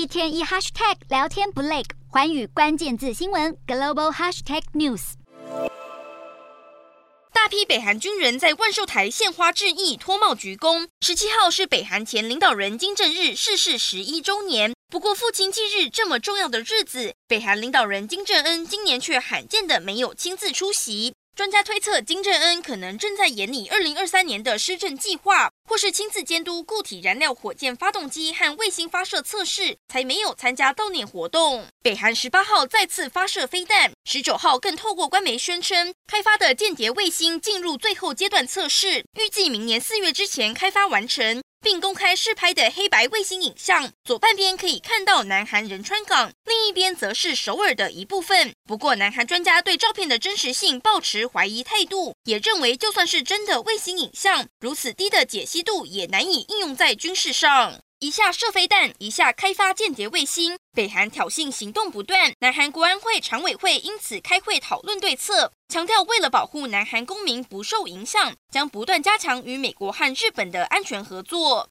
一天一 hashtag 聊天不累，环宇关键字新闻 global hashtag news。大批北韩军人在万寿台献花致意，脱帽鞠躬。十七号是北韩前领导人金正日逝世十一周年。不过父亲忌日这么重要的日子，北韩领导人金正恩今年却罕见的没有亲自出席。专家推测，金正恩可能正在研拟二零二三年的施政计划，或是亲自监督固体燃料火箭发动机和卫星发射测试，才没有参加悼念活动。北韩十八号再次发射飞弹，十九号更透过官媒宣称，开发的间谍卫星进入最后阶段测试，预计明年四月之前开发完成。并公开试拍的黑白卫星影像，左半边可以看到南韩仁川港，另一边则是首尔的一部分。不过，南韩专家对照片的真实性抱持怀疑态度，也认为就算是真的卫星影像，如此低的解析度也难以应用在军事上。一下射飞弹，一下开发间谍卫星，北韩挑衅行动不断。南韩国安会常委会因此开会讨论对策，强调为了保护南韩公民不受影响，将不断加强与美国和日本的安全合作。